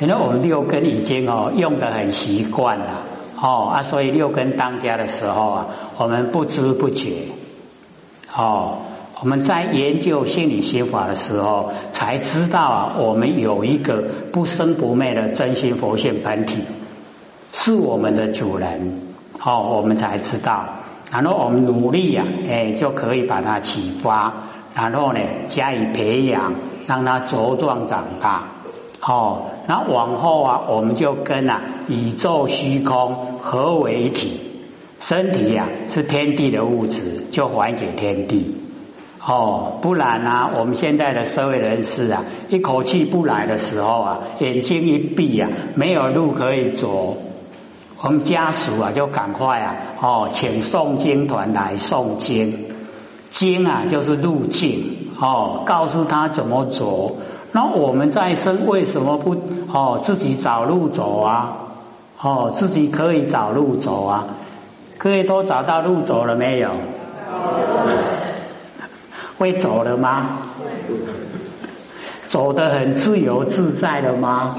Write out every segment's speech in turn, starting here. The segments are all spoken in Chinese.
可能我们六根已经哦用的很习惯了哦啊，所以六根当家的时候啊，我们不知不觉哦，我们在研究心理心法的时候，才知道啊，我们有一个不生不灭的真心佛性本体，是我们的主人哦，我们才知道，然后我们努力呀，哎，就可以把它启发，然后呢加以培养，让它茁壮长大。哦，那往后啊，我们就跟啊宇宙虚空合为一体，身体呀是天地的物质，就还给天地。哦，不然啊，我们现在的社会人士啊，一口气不来的时候啊，眼睛一闭啊，没有路可以走，我们家属啊就赶快啊，哦，请诵经团来诵经，经啊就是路径，哦，告诉他怎么走。那我们在生为什么不哦自己找路走啊？哦，自己可以找路走啊？各位都找到路走了没有？会走了吗？走得很自由自在了吗？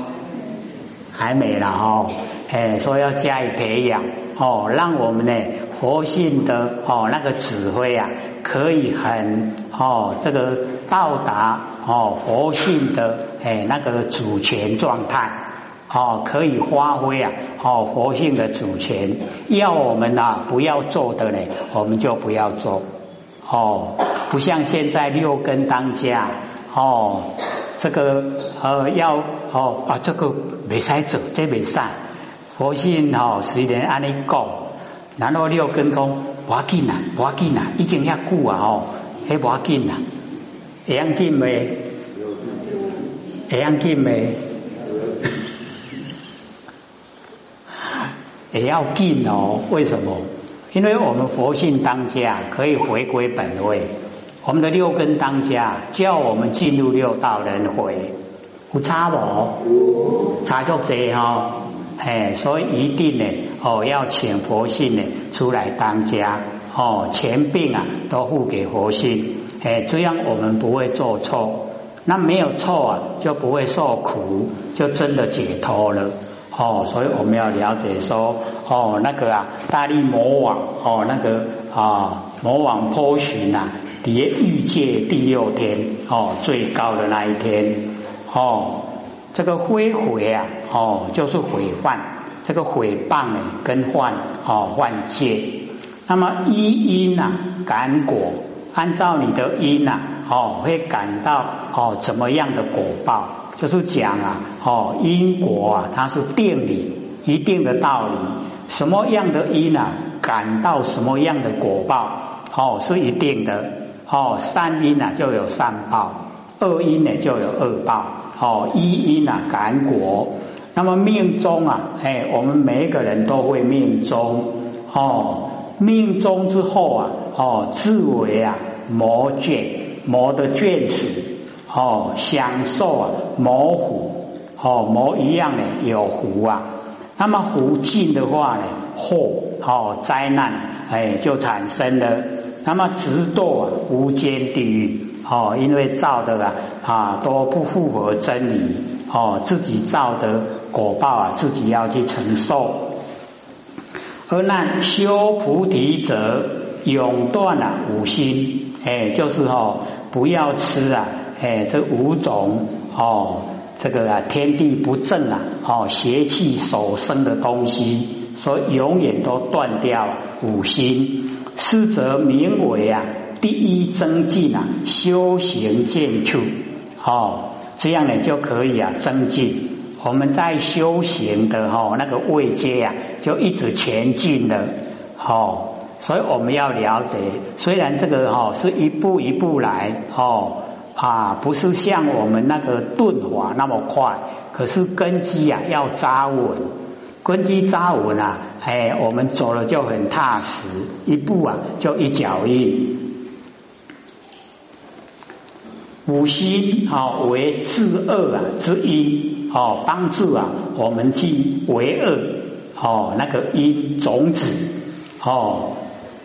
还没了哦，哎，说要加以培养哦，让我们呢佛性的哦那个指挥啊，可以很哦这个到达哦佛性的哎那个主权状态哦，可以发挥啊哦佛性的主权，要我们呐不要做的呢，我们就不要做哦，不像现在六根当家哦。这个呃要哦啊这个没使走，这没使。佛性哦虽然安尼讲，然后六根讲不要紧啊，不要紧啊，已经遐久啊哦，还不要紧啊，会要紧没？会要紧没？也要紧哦，为什么？因为我们佛性当家，可以回归本位。我们的六根当家，叫我们进入六道轮回，有差无？差足多哈，哎，所以一定呢，哦，要请佛性呢出来当家，哦，钱病啊都付给佛性，哎，这样我们不会做错，那没有错啊，就不会受苦，就真的解脱了。哦，所以我们要了解说，哦，那个啊，大力魔王，哦，那个啊，魔王波旬呐，叠欲界第六天，哦，最高的那一天，哦，这个毁毁啊，哦，就是毁犯，这个毁谤，跟犯，哦，犯戒，那么一因呐，感果，按照你的因呐，哦，会感到哦，怎么样的果报？就是讲啊，哦，因果啊，它是定理，一定的道理。什么样的因啊，感到什么样的果报，哦，是一定的。哦，善因啊，就有善报；恶因呢，就有恶报。哦，一因啊，感果。那么命中啊，哎，我们每一个人都会命中。哦，命中之后啊，哦，自为啊，魔眷，魔的眷属。哦，享受啊，魔虎哦，魔一样的有福啊。那么福尽的话呢，祸哦灾难哎就产生了。那么直堕啊无间地狱哦，因为造的啊啊都不符合真理哦，自己造的果报啊，自己要去承受。而那修菩提者，永断了五心。哎，就是哦，不要吃啊。哎，这五种哦，这个啊，天地不正啊，哦，邪气所生的东西，所以永远都断掉五心，是则名为啊，第一增进啊，修行见处，哦，这样呢就可以啊，增进。我们在修行的哈那个位阶呀，就一直前进的，哦，所以我们要了解，虽然这个哈是一步一步来，哦。啊，不是像我们那个顿法那么快，可是根基啊要扎稳，根基扎稳啊，哎，我们走了就很踏实，一步啊就一脚印。五心啊为治恶啊之因，哦，帮助啊我们去为恶，哦，那个因种子，哦，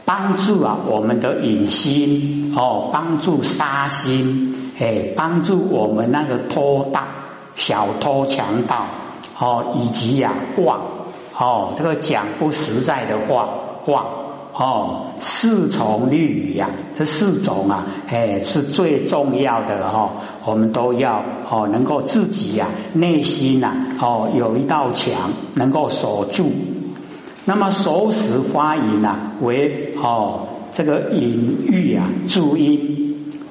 帮助啊我们的隐心，哦，帮助杀心。哎，帮助我们那个拖大小偷强盗哦，以及呀妄哦，这个讲不实在的话妄哦，四从律语呀，这四种啊，哎是最重要的哈，我们都要哦能够自己呀内心呐哦有一道墙能够守住。那么手时发音呐，为哦这个隐喻啊，注音。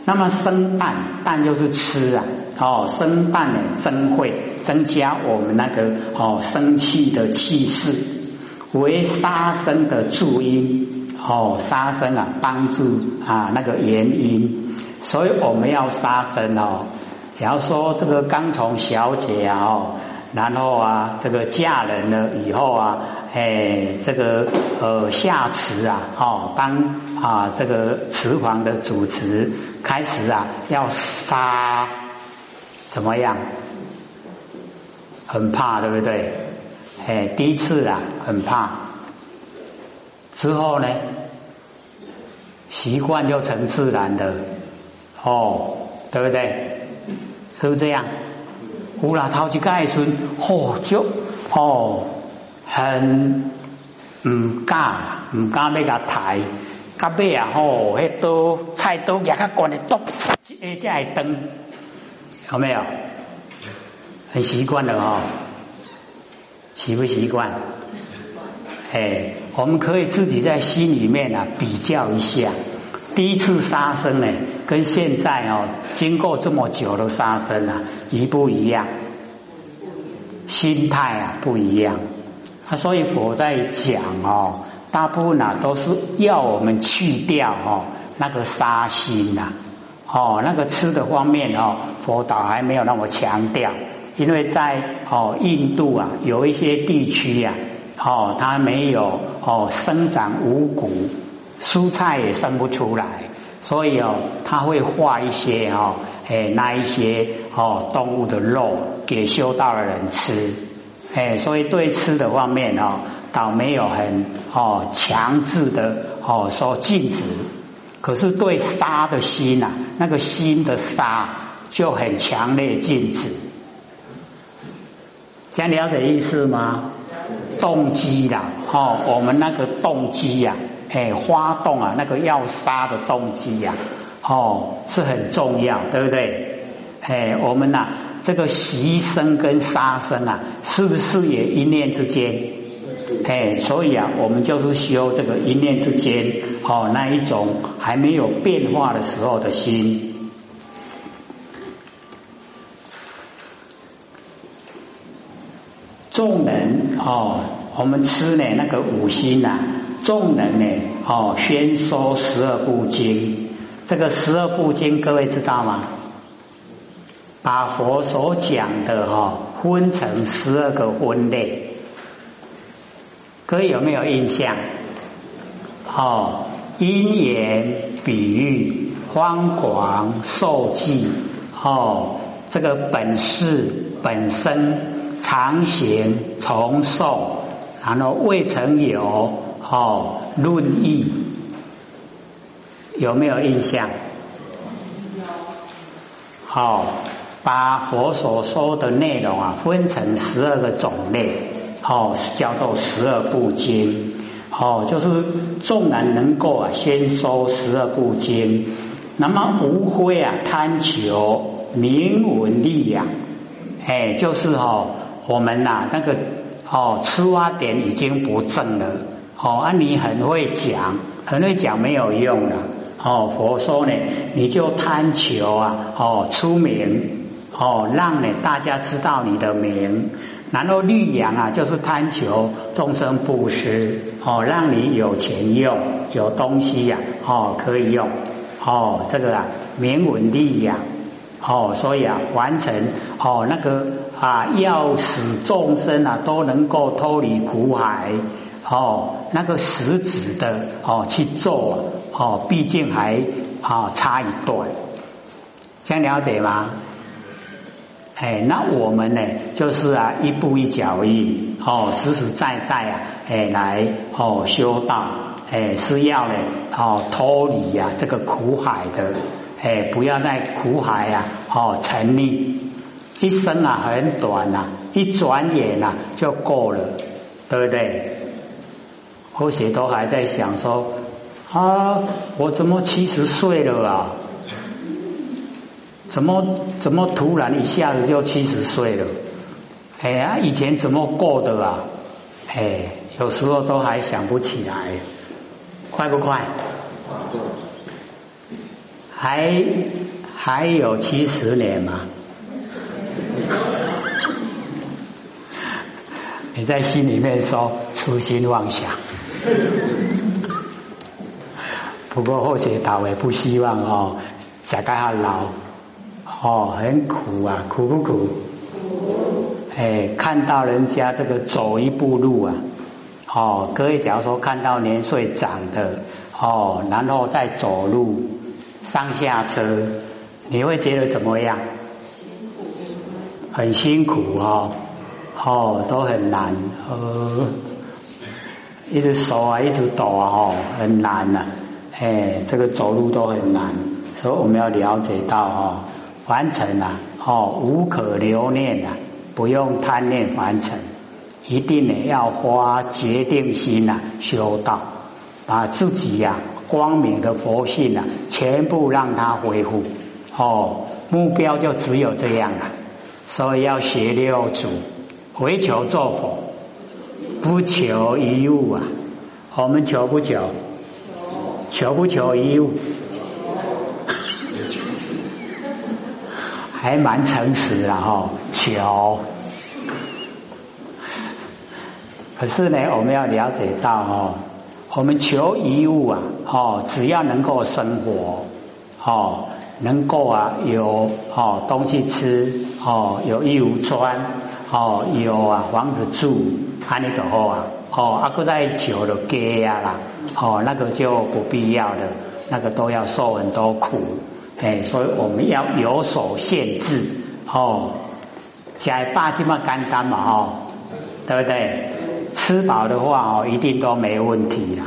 那么生蛋，蛋就是吃啊，哦生蛋呢增会增加我们那个哦生气的气势，为杀生的注音哦杀生啊帮助啊那个原因，所以我们要杀生哦。假如说这个刚从小姐啊哦。然后啊，这个嫁人了以后啊，哎，这个呃下池啊，哦，帮啊这个池房的主持开始啊要杀，怎么样？很怕，对不对？哎，第一次啊很怕，之后呢，习惯就成自然的，哦，对不对？是不是这样？有啦，头一届时，哦，就哦，很唔敢，唔敢要甲抬，甲尾啊，吼，迄刀菜刀也较悬的刀，一下才会断，有没有？很习惯了哈，习不习惯？哎，我们可以自己在心里面啊比较一下，第一次杀生呢。跟现在哦，经过这么久的杀生啊，一不一样？心态啊不一样。啊，所以佛在讲哦，大部分啊都是要我们去掉哦那个杀心呐，哦那个吃的方面哦，佛导还没有那么强调，因为在哦印度啊有一些地区呀，哦它没有哦生长五谷，蔬菜也生不出来。所以哦，他会画一些哦，哎，那一些哦动物的肉给修道的人吃，哎，所以对吃的方面哦，倒没有很哦强制的哦说禁止，可是对杀的心呐，那个心的杀就很强烈禁止，这样了解意思吗？动机啦，哦，我们那个动机呀。哎，发动啊，那个要杀的动机呀，哦，是很重要，对不对？哎，我们呐，这个牺牲跟杀生啊，是不是也一念之间？哎，所以啊，我们就是修这个一念之间，哦，那一种还没有变化的时候的心，众人哦，我们吃呢那个五辛呐。众人呢，哦，宣说十二部经。这个十二部经，各位知道吗？把佛所讲的哈，分成十二个分类。各位有没有印象？哦，因缘比喻、方广受记，哦，这个本事、本身、常行、重受，然后未曾有。哦，论义有没有印象？好，把佛所说的内容啊分成十二个种类，哦，叫做十二部经。哦，就是众人能够啊先说十二部经，那么无非啊贪求名闻利养，哎，就是哦我们呐那个哦出发点已经不正了。哦，啊，你很会讲，很会讲没有用了。哦，佛说呢，你就贪求啊，哦，出名，哦，让呢大家知道你的名，然后绿养啊，就是贪求众生布施，哦，让你有钱用，有东西呀，哦，可以用，哦，这个啊，名闻利养，哦，所以啊，完成哦那个啊，要使众生啊都能够脱离苦海。哦，那个实质的哦去做哦，毕竟还啊差一段，这样了解吗？哎，那我们呢，就是啊一步一脚印哦，实实在在啊，哎来哦修道，哎是要呢哦脱离呀这个苦海的，哎不要在苦海啊哦沉溺。一生啊很短呐，一转眼呐就过了，对不对？或许都还在想说啊，我怎么七十岁了啊？怎么怎么突然一下子就七十岁了？哎呀，以前怎么过的啊？哎，有时候都还想不起来，快不快？还还有七十年吗？你在心里面说痴心妄想。不过或许倒也不希望哦，再盖下老哦，很苦啊，苦不苦？哎，看到人家这个走一步路啊，哦，各位假如说看到年岁长的哦，然后再走路上下车，你会觉得怎么样？很辛苦哦，哦，都很难，呃，一直手啊，一直抖啊，哦，很难呐，哎，这个走路都很难，所以我们要了解到哦，完成了哦，无可留念啊。不用贪念完成，一定呢要花决定心呐修道，把自己呀光明的佛性啊全部让它恢复哦，目标就只有这样了。所以要学六祖，唯求做佛，不求一物啊。我们求不求？求不求一物？还蛮诚实的哈，求。可是呢，我们要了解到哦，我们求一物啊，哦，只要能够生活，哦，能够啊有哦东西吃，哦有衣服穿，哦有啊房子住，安尼就好啊，哦阿哥在求的家啊啦，哦那个就不必要的，那个都要受很多苦。哎，所以我们要有所限制哦，加八斤嘛干干嘛哦，对不对？吃饱的话哦，一定都没问题啦。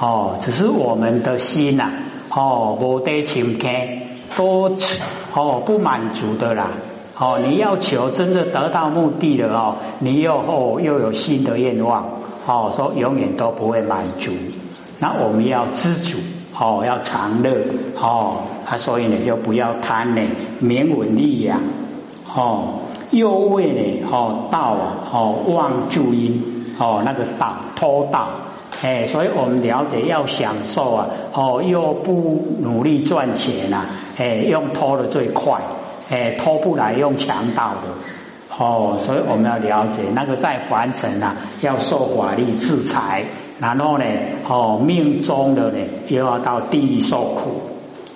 哦，只是我们的心呐哦，无得情开多哦不满足的啦。哦，你要求真的得到目的了哦，你又哦又有新的愿望哦，说永远都不会满足，那我们要知足。哦，要常乐哦，他所以呢，就不要贪呢名闻利养哦，又为呢哦道啊哦忘助因哦那个道偷道哎，所以我们了解要享受啊哦又不努力赚钱呐哎用偷的最快哎偷不来用强盗的哦，所以我们要了解那个在凡尘啊要受法律制裁。然后呢，哦，命中的呢又要到地狱受苦，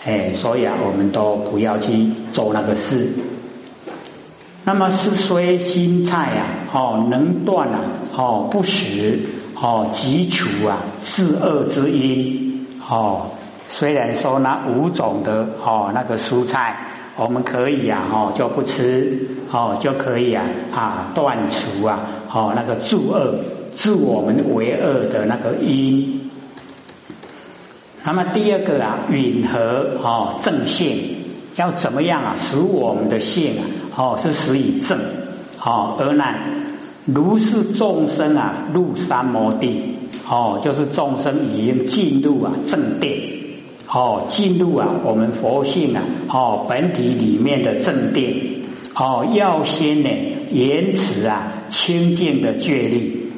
哎，所以啊，我们都不要去做那个事。那么是虽心菜啊，哦，能断啊，哦，不食，哦，即除啊，是恶之因，哦，虽然说那五种的哦那个蔬菜，我们可以啊，哦，就不吃，哦，就可以啊，啊，断除啊，哦，那个助恶。助我们为恶的那个因。那么第二个啊，允和哦正性要怎么样啊，使我们的性啊哦是使以正哦而难。如是众生啊入三摩地哦，就是众生已经进入啊正殿哦，进入啊我们佛性啊哦本体里面的正殿哦，要先呢延迟啊清净的觉力。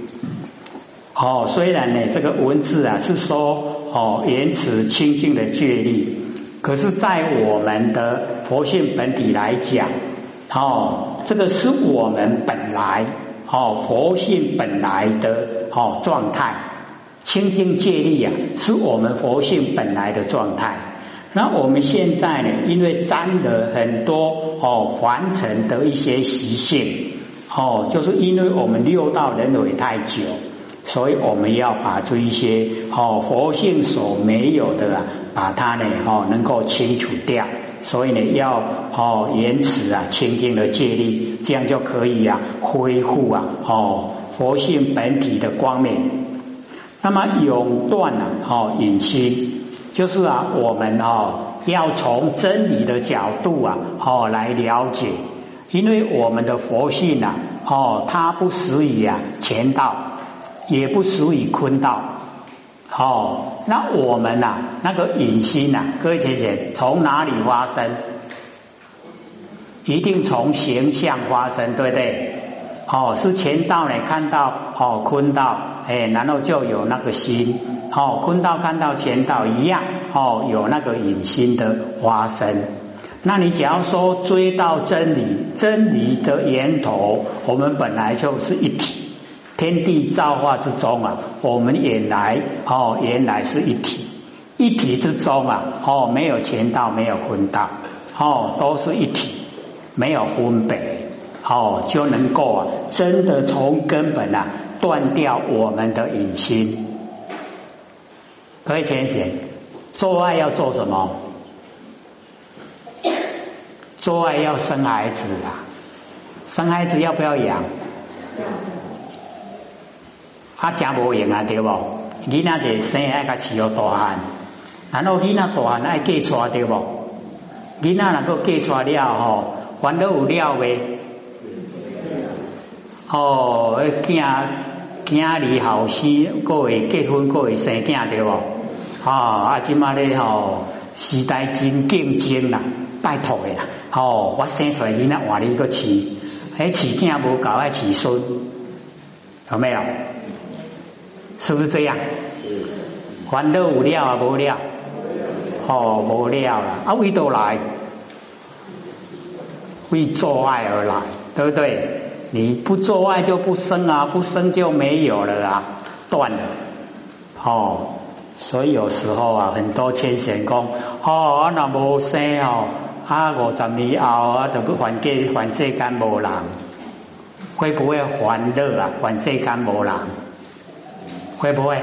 哦，虽然呢，这个文字啊是说哦，言辞清净的觉力，可是，在我们的佛性本体来讲，哦，这个是我们本来哦佛性本来的哦状态，清净戒力啊，是我们佛性本来的状态。那我们现在呢，因为沾了很多哦凡尘的一些习性，哦，就是因为我们六道轮回太久。所以我们要把这一些哦佛性所没有的啊，把它呢哦能够清除掉。所以呢要哦延迟啊清净的戒力，这样就可以啊恢复啊哦佛性本体的光明。那么永断啊哦隐心，就是啊我们哦要从真理的角度啊哦来了解因为我们的佛性啊，哦，它不属于啊前道，也不属于坤道，哦，那我们呐，那个隐心呐，各位姐姐，从哪里发生？一定从形象发生，对不对？哦，是前道呢，看到哦坤道，哎，然后就有那个心，哦，坤道看到前道一样，哦，有那个隐心的发生。那你只要说追到真理，真理的源头，我们本来就是一体，天地造化之中啊，我们原来哦，原来是一体，一体之中啊，哦，没有前道，没有坤道，哦，都是一体。没有分别，哦，就能够啊，真的从根本啊断掉我们的隐心。各位浅显，做爱要做什么？做爱要生孩子啊，生孩子要不要养？啊，真无用啊，对不？囡仔得生爱个饲要大汉，然后囡仔大汉爱嫁娶对不？囡仔能够嫁娶了吼。烦恼有了未？哦，囝囝儿后生，各会结婚，各会生囝对不？哦，啊，即马咧吼，时代真竞争啦，拜托的啦。哦，我生出来囡仔换你个饲，迄饲囝无够爱饲孙，有没有？是不是这样？烦恼有了啊，无了？哦，无了啦，啊，为都来？为做爱而来，对不对？你不做爱就不生啊，不生就没有了啊，断了。哦，所以有时候啊，很多千贤公哦，那无生哦，啊五十年后啊，都不还给还世间无人，会不会还乐啊？还世间无人，会不会？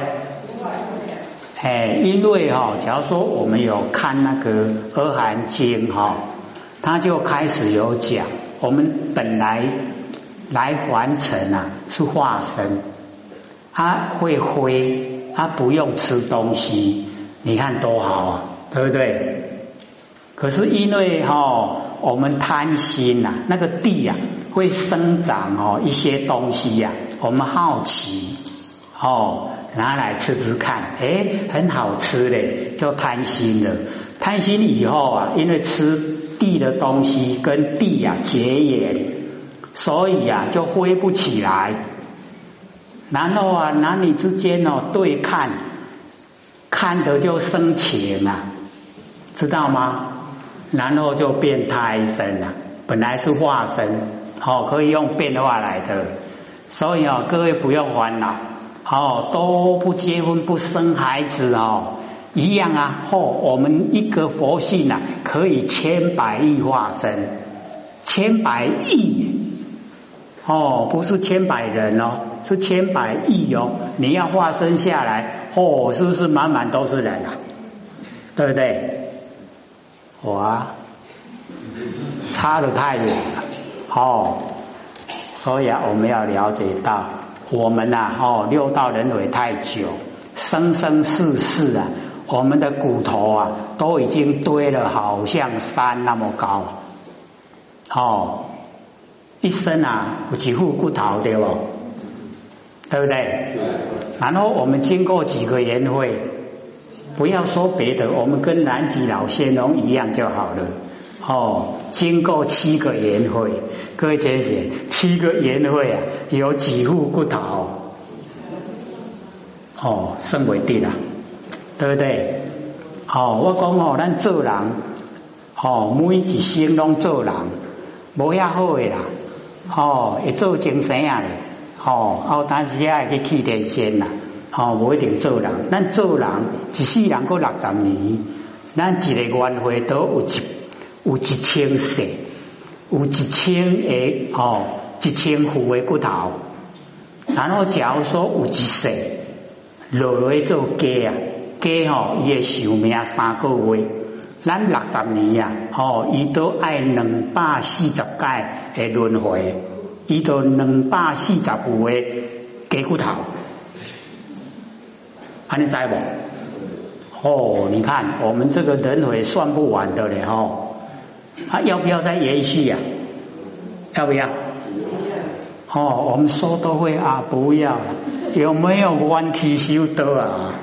哎，因为哈，假如说我们有看那个《阿含经》哈。他就开始有讲，我们本来来完成啊，是化身，他会飞，他不用吃东西，你看多好啊，对不对？可是因为哈，我们贪心呐，那个地呀会生长哦一些东西呀，我们好奇哦，拿来吃吃看，哎，很好吃嘞，就贪心了。贪心以后啊，因为吃。地的东西跟地呀结缘，所以呀就飞不起来。然后啊男女之间哦对看，看的就生情啊，知道吗？然后就变胎生了，本来是化身，好可以用变化来的。所以啊各位不用烦恼，好都不结婚不生孩子哦。一样啊！哦，我们一个佛性啊，可以千百亿化身，千百亿哦，不是千百人哦，是千百亿哦。你要化身下来，哦，是不是满满都是人啊？对不对？哇，差的太远了哦。所以啊，我们要了解到，我们呐，哦，六道轮回太久，生生世世啊。我们的骨头啊，都已经堆了，好像山那么高。哦，一生啊，有几副骨头对不？对不对？然后我们经过几个年会，不要说别的，我们跟南极老仙龙一样就好了。哦，经过七个年会，各位先生，七个年会啊，有几副骨头？哦，算为低了。对不对？哦，我讲哦，咱做人，哦，每一生拢做人，无遐好诶啦，哦，会做精神啊咧，哦，后但是也会去去天仙啦，哦，无一定做人，咱做人一世人过六十年，咱一个缘会都有一有一千世，有一千个哦，一千副的骨头，然后假如说有一世落来做鸡啊。鸡吼，伊诶寿命三个月，咱六十年呀，吼，伊都爱两百四十届诶轮回，伊都两百四十副诶鸡骨头，安尼知无？哦，你看我们这个轮回算不完的嘞吼，啊，要不要再延续呀？要不要？哦，我们说都会啊，不要。有没有弯曲修德啊？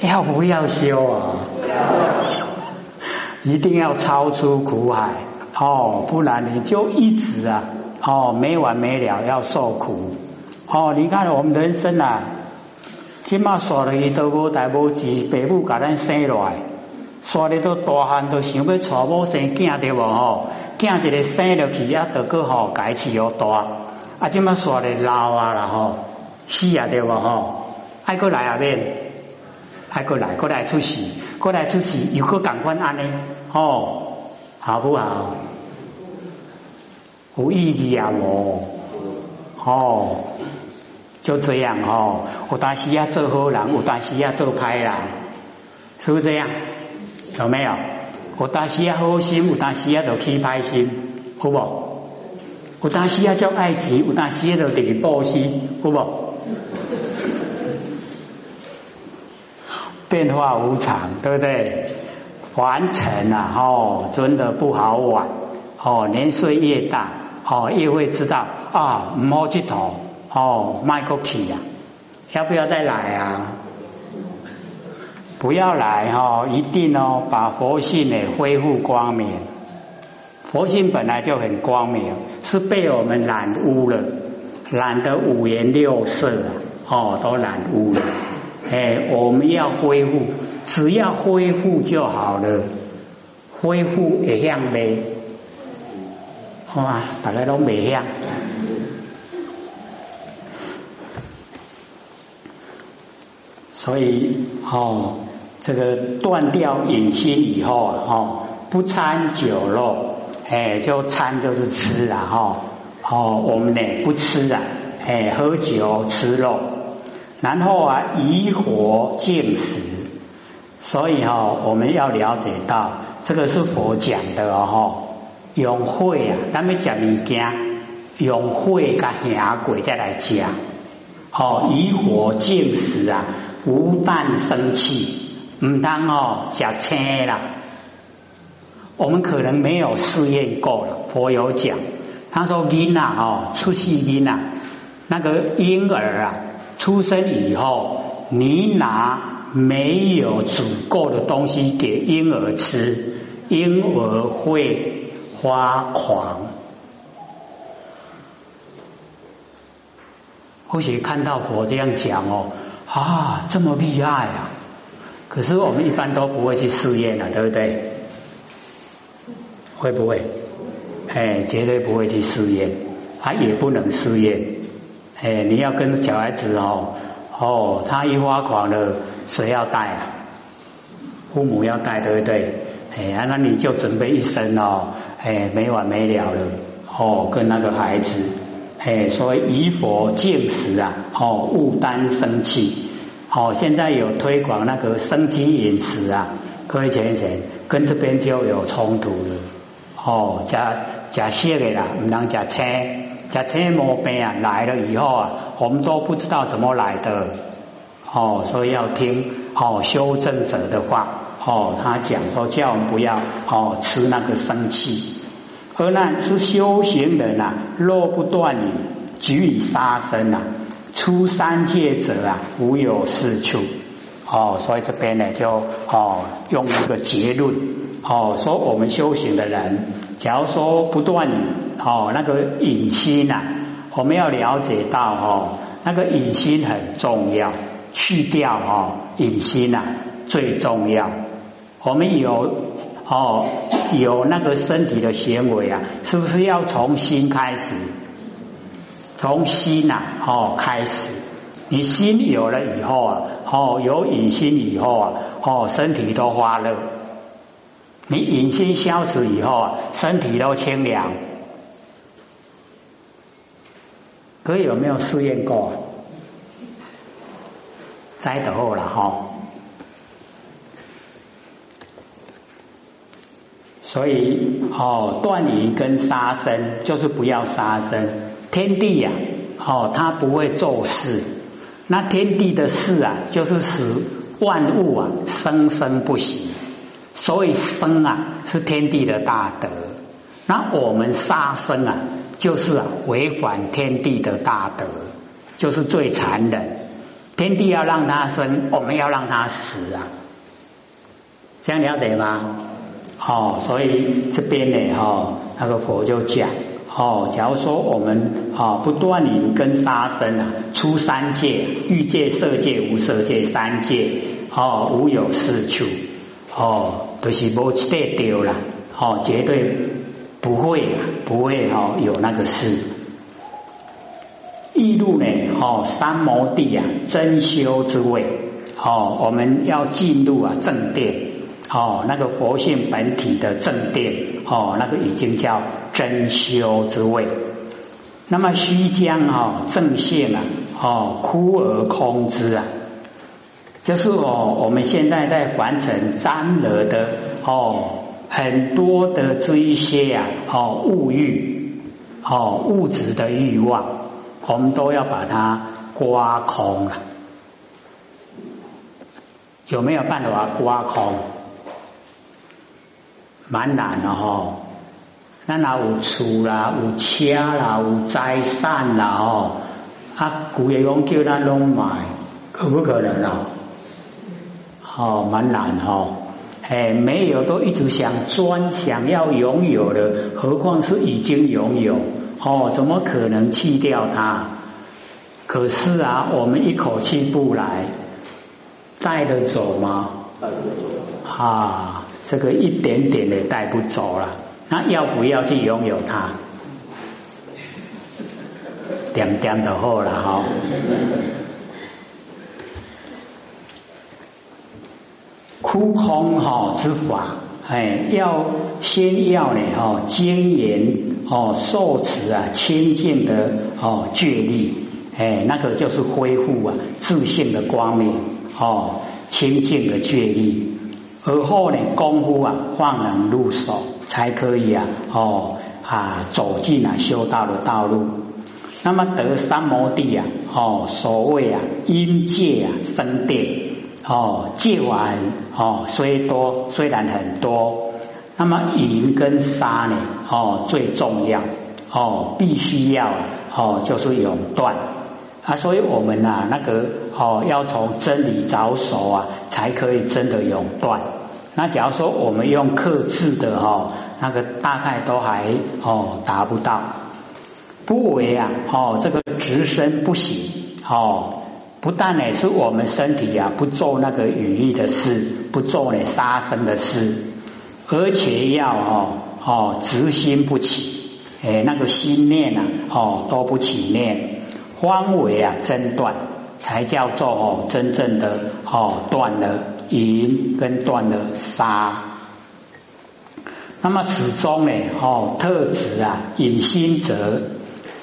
要不要修啊？一定要超出苦海哦，不然你就一直啊哦没完没了要受苦哦。你看我们人生啊，起码耍了一道无大无志，父母把咱生来，耍的都大汉都想要娶某生囝对无吼？囝一个生落去啊，得个吼改起又大啊，即马耍的老啊啦吼，死啊对无吼？爱过来啊免。爱过来，过来出事，过来出事，有个感官安呢？哦，好不好？有意义啊！哦，哦，就这样哦。有当时要做好人，有当时要做歹人，是不是这样？有没有？有当时要好心，有当时要做起歹心，好不？有当时要叫爱钱，有当时要做地报心，好不？变化无常，对不对？凡尘啊，哦，真的不好玩。哦，年岁越大，哦，越会知道啊，唔好去头，哦，迈过去呀，要不要再来啊？不要来哈，一定哦，把佛性呢恢复光明。佛性本来就很光明，是被我们染污了，染得五颜六色，哦，都染污了。哎，我们要恢复，只要恢复就好了，恢复也像美，哇，大家都美样。所以哦，这个断掉隐心以后啊，哦，不掺酒肉，哎，就掺就是吃啊，哈，哦，我们呢不吃啊，哎，喝酒吃肉。然后啊，以火敬食，所以哈，我们要了解到这个是佛讲的哦，用火啊，咱们讲物件，用火甲行鬼再来讲，哦，以火敬食啊，无啖生气，唔当哦，食青啦。我们可能没有试验过了，佛有讲，他说婴啊，哦，出世婴啊，那个婴儿啊。出生以后，你拿没有足够的东西给婴儿吃，婴儿会发狂。或许看到佛这样讲哦，啊，这么厉害啊！可是我们一般都不会去试验了，对不对？会不会？哎，绝对不会去试验，他也不能试验。哎，你要跟小孩子哦，哦，他一发狂了，谁要带啊？父母要带，对不对？哎，那你就准备一生哦，哎，没完没了了，哦，跟那个孩子，哎，所以以佛敬食啊，哦，勿担生气，哦，现在有推广那个生机饮食啊，各位先生，跟这边就有冲突了，哦，加加些的啦，唔能加青。这天魔病啊来了以后啊，我们都不知道怎么来的。哦，所以要听哦修正者的话哦，他讲说叫我们不要哦吃那个生气，而那是修行人啊，若不断语，举以杀生啊，出三界者啊，无有是处哦，所以这边呢就哦用一个结论哦，说我们修行的人，假如说不断。哦，那个隐心呐，我们要了解到哦，那个隐心很重要，去掉哦隐心呐最重要。我们有哦有那个身体的行为啊，是不是要从心开始？从心呐哦开始，你心有了以后啊，哦有隐心以后啊，哦身体都发热。你隐心消失以后啊，身体都清凉。可有没有试验过？摘得后了哈，所以哦，断淫跟杀生就是不要杀生。天地呀，哦，它不会做事。那天地的事啊，就是使万物啊生生不息。所以生啊，是天地的大德。那我们杀生啊，就是啊违反天地的大德，就是最残忍。天地要让他生，我们要让他死啊，这样了解吗？哦，所以这边呢，哈，那个佛就讲，哦，假如说我们啊不断引跟杀生啊，出三界，欲界、色界、无色界三界，哦，无有是处，哦，都是无一得丢了，哦，绝对不会不会哦有那个事。异路呢，哦，三摩地啊，真修之位，哦，我们要进入啊正殿。哦，那个佛性本体的正殿，哦，那个已经叫真修之位。那么须将哦正性啊，哦枯而空之啊，就是哦我们现在在凡尘沾惹的哦很多的这一些呀，哦物欲，哦物质的欲望，我们都要把它刮空了。有没有办法刮空？蛮难的吼，咱哪有厝啦，有车啦，有财产啦吼，啊，古爷讲叫咱拢买，可不可能啊？哦，蛮难吼，哎，没有都一直想专想要拥有的，何况是已经拥有哦，怎么可能弃掉它？可是啊，我们一口气不来，带得走吗？带得走啊。这个一点点也带不走了，那要不要去拥有它？点点的好了哈。枯空哈之法，哎，要先要呢哈精严哦受持啊清净的哦觉力，哎，那个就是恢复啊自信的光明哦清净的觉力。而后呢，功夫啊，方能入手，才可以啊，哦啊，走进啊修道的道路。那么得三摩地啊，哦，所谓啊，因界啊生定，哦，戒法哦虽多，虽然很多，那么银跟沙呢，哦最重要，哦必须要哦就是永断啊，所以我们呐那个哦要从真理着手啊，才可以真的永断。那假如说我们用克制的哈，那个大概都还哦达不到，不为啊哦这个直身不行哦，不但呢是我们身体啊不做那个羽翼的事，不做呢杀生的事，而且要哦哦直心不起，哎那个心念啊哦都不起念，方为啊真断，才叫做哦真正的哦断了。引跟断了杀，那么此中呢？哦，特指啊，引心者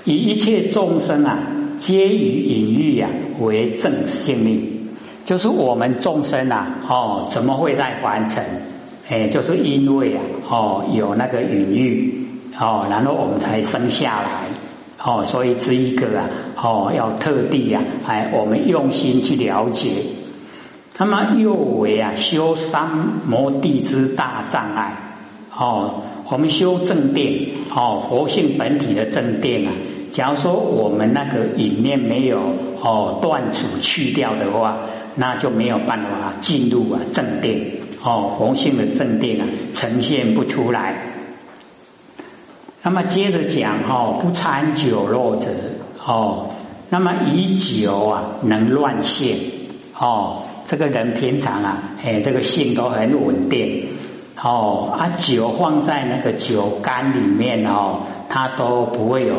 以一切众生啊，皆以隐喻啊为正性命，就是我们众生啊，哦，怎么会在凡尘？哎，就是因为啊，哦，有那个隐喻，哦，然后我们才生下来，哦，所以这一个啊，哦，要特地啊，哎，我们用心去了解。那么又为啊修三摩地之大障碍哦，我们修正殿哦，佛性本体的正殿啊。假如说我们那个里面没有哦断除去掉的话，那就没有办法进入啊正殿哦，佛性的正殿啊呈现不出来。那么接着讲哈，不参酒肉者哦，那么以酒啊能乱性哦。这个人平常啊，哎，这个性都很稳定哦。啊，酒放在那个酒缸里面哦，它都不会有，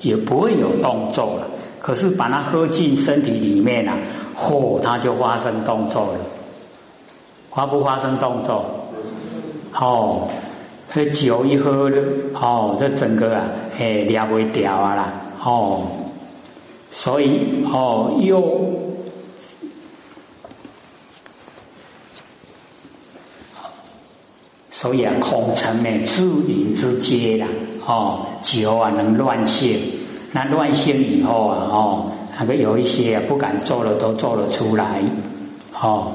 也不会有动作了。可是把它喝进身体里面啊，嚯，它就发生动作了。发不发生动作？哦，喝酒一喝了，哦，这整个啊，哎，掉不掉啊啦？哦，所以哦，又。所以啊，空城呢，自饮之阶啦，哦，酒啊能乱性，那乱性以后啊，哦，那个有一些啊不敢做了，都做了出来，哦，